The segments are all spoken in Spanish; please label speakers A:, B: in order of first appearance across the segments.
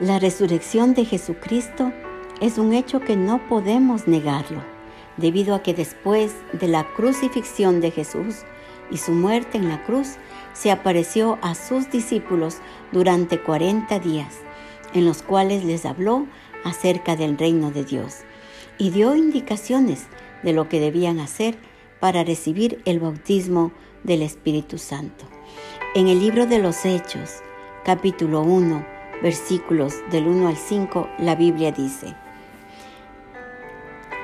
A: La resurrección de Jesucristo es un hecho que no podemos negarlo, debido a que después de la crucifixión de Jesús y su muerte en la cruz, se apareció a sus discípulos durante 40 días, en los cuales les habló acerca del reino de Dios y dio indicaciones de lo que debían hacer para recibir el bautismo del Espíritu Santo. En el libro de los Hechos, capítulo 1, versículos del 1 al 5, la Biblia dice,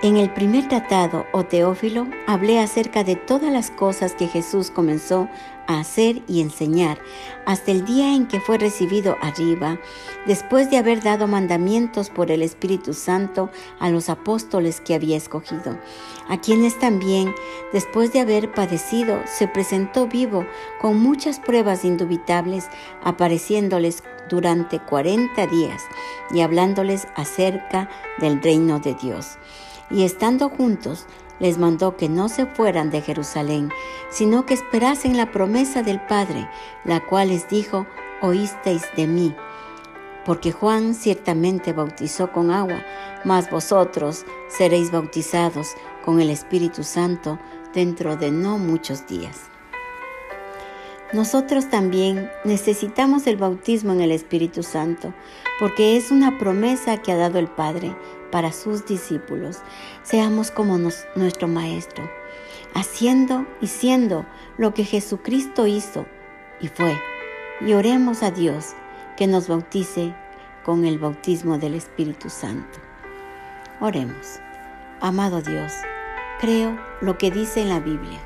A: en el primer tratado, o Teófilo, hablé acerca de todas las cosas que Jesús comenzó a hacer y enseñar hasta el día en que fue recibido arriba, después de haber dado mandamientos por el Espíritu Santo a los apóstoles que había escogido, a quienes también, después de haber padecido, se presentó vivo con muchas pruebas indubitables, apareciéndoles durante cuarenta días y hablándoles acerca del reino de Dios y estando juntos, les mandó que no se fueran de Jerusalén, sino que esperasen la promesa del Padre, la cual les dijo, oísteis de mí. Porque Juan ciertamente bautizó con agua, mas vosotros seréis bautizados con el Espíritu Santo dentro de no muchos días. Nosotros también necesitamos el bautismo en el Espíritu Santo, porque es una promesa que ha dado el Padre para sus discípulos. Seamos como nuestro Maestro, haciendo y siendo lo que Jesucristo hizo y fue. Y oremos a Dios que nos bautice con el bautismo del Espíritu Santo. Oremos. Amado Dios, creo lo que dice en la Biblia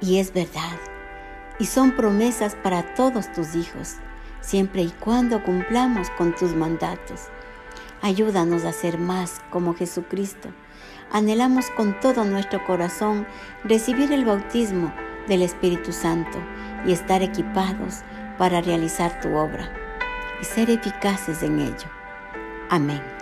A: y es verdad y son promesas para todos tus hijos, siempre y cuando cumplamos con tus mandatos. Ayúdanos a ser más como Jesucristo. Anhelamos con todo nuestro corazón recibir el bautismo del Espíritu Santo y estar equipados para realizar tu obra y ser eficaces en ello. Amén.